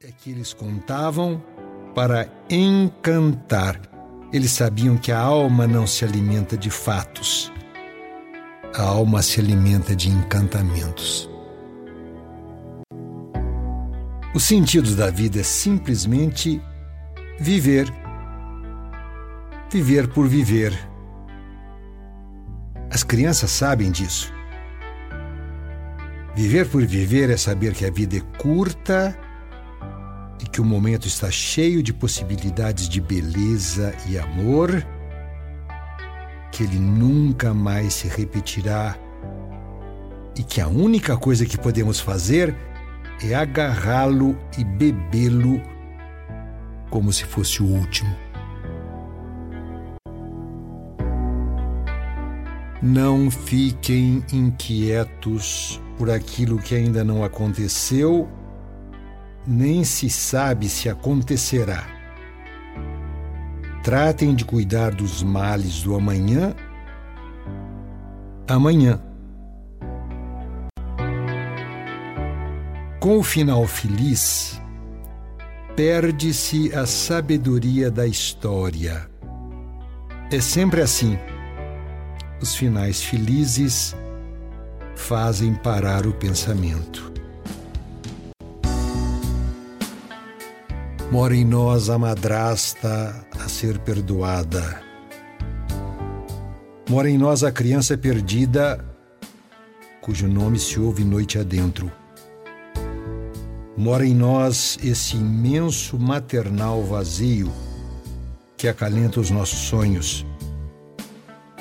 é que eles contavam para encantar. Eles sabiam que a alma não se alimenta de fatos, a alma se alimenta de encantamentos. O sentido da vida é simplesmente viver. Viver por viver. As crianças sabem disso. Viver por viver é saber que a vida é curta e que o momento está cheio de possibilidades de beleza e amor, que ele nunca mais se repetirá e que a única coisa que podemos fazer é agarrá-lo e bebê-lo como se fosse o último. Não fiquem inquietos por aquilo que ainda não aconteceu, nem se sabe se acontecerá. Tratem de cuidar dos males do amanhã, amanhã. Com o final feliz, perde-se a sabedoria da história. É sempre assim. Os finais felizes fazem parar o pensamento. Mora em nós a madrasta a ser perdoada. Mora em nós a criança perdida, cujo nome se ouve noite adentro. Mora em nós esse imenso maternal vazio que acalenta os nossos sonhos,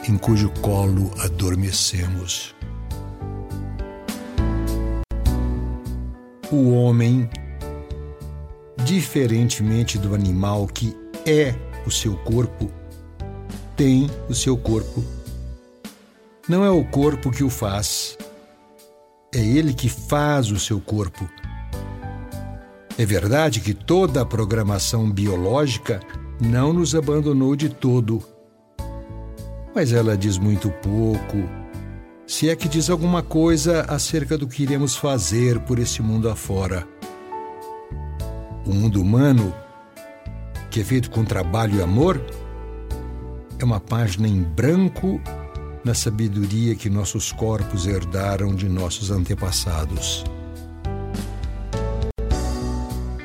em cujo colo adormecemos. o homem, diferentemente do animal que é o seu corpo, tem o seu corpo. Não é o corpo que o faz, é ele que faz o seu corpo. É verdade que toda a programação biológica não nos abandonou de todo, mas ela diz muito pouco se é que diz alguma coisa acerca do que iremos fazer por esse mundo afora. O mundo humano, que é feito com trabalho e amor, é uma página em branco na sabedoria que nossos corpos herdaram de nossos antepassados.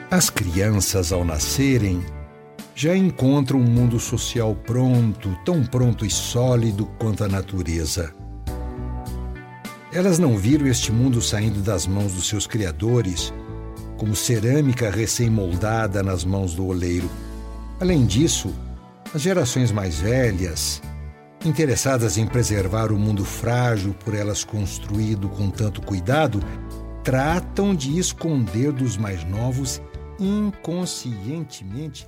As crianças, ao nascerem, já encontram um mundo social pronto, tão pronto e sólido quanto a natureza. Elas não viram este mundo saindo das mãos dos seus criadores, como cerâmica recém-moldada nas mãos do oleiro. Além disso, as gerações mais velhas, interessadas em preservar o mundo frágil por elas construído com tanto cuidado, tratam de esconder dos mais novos inconscientemente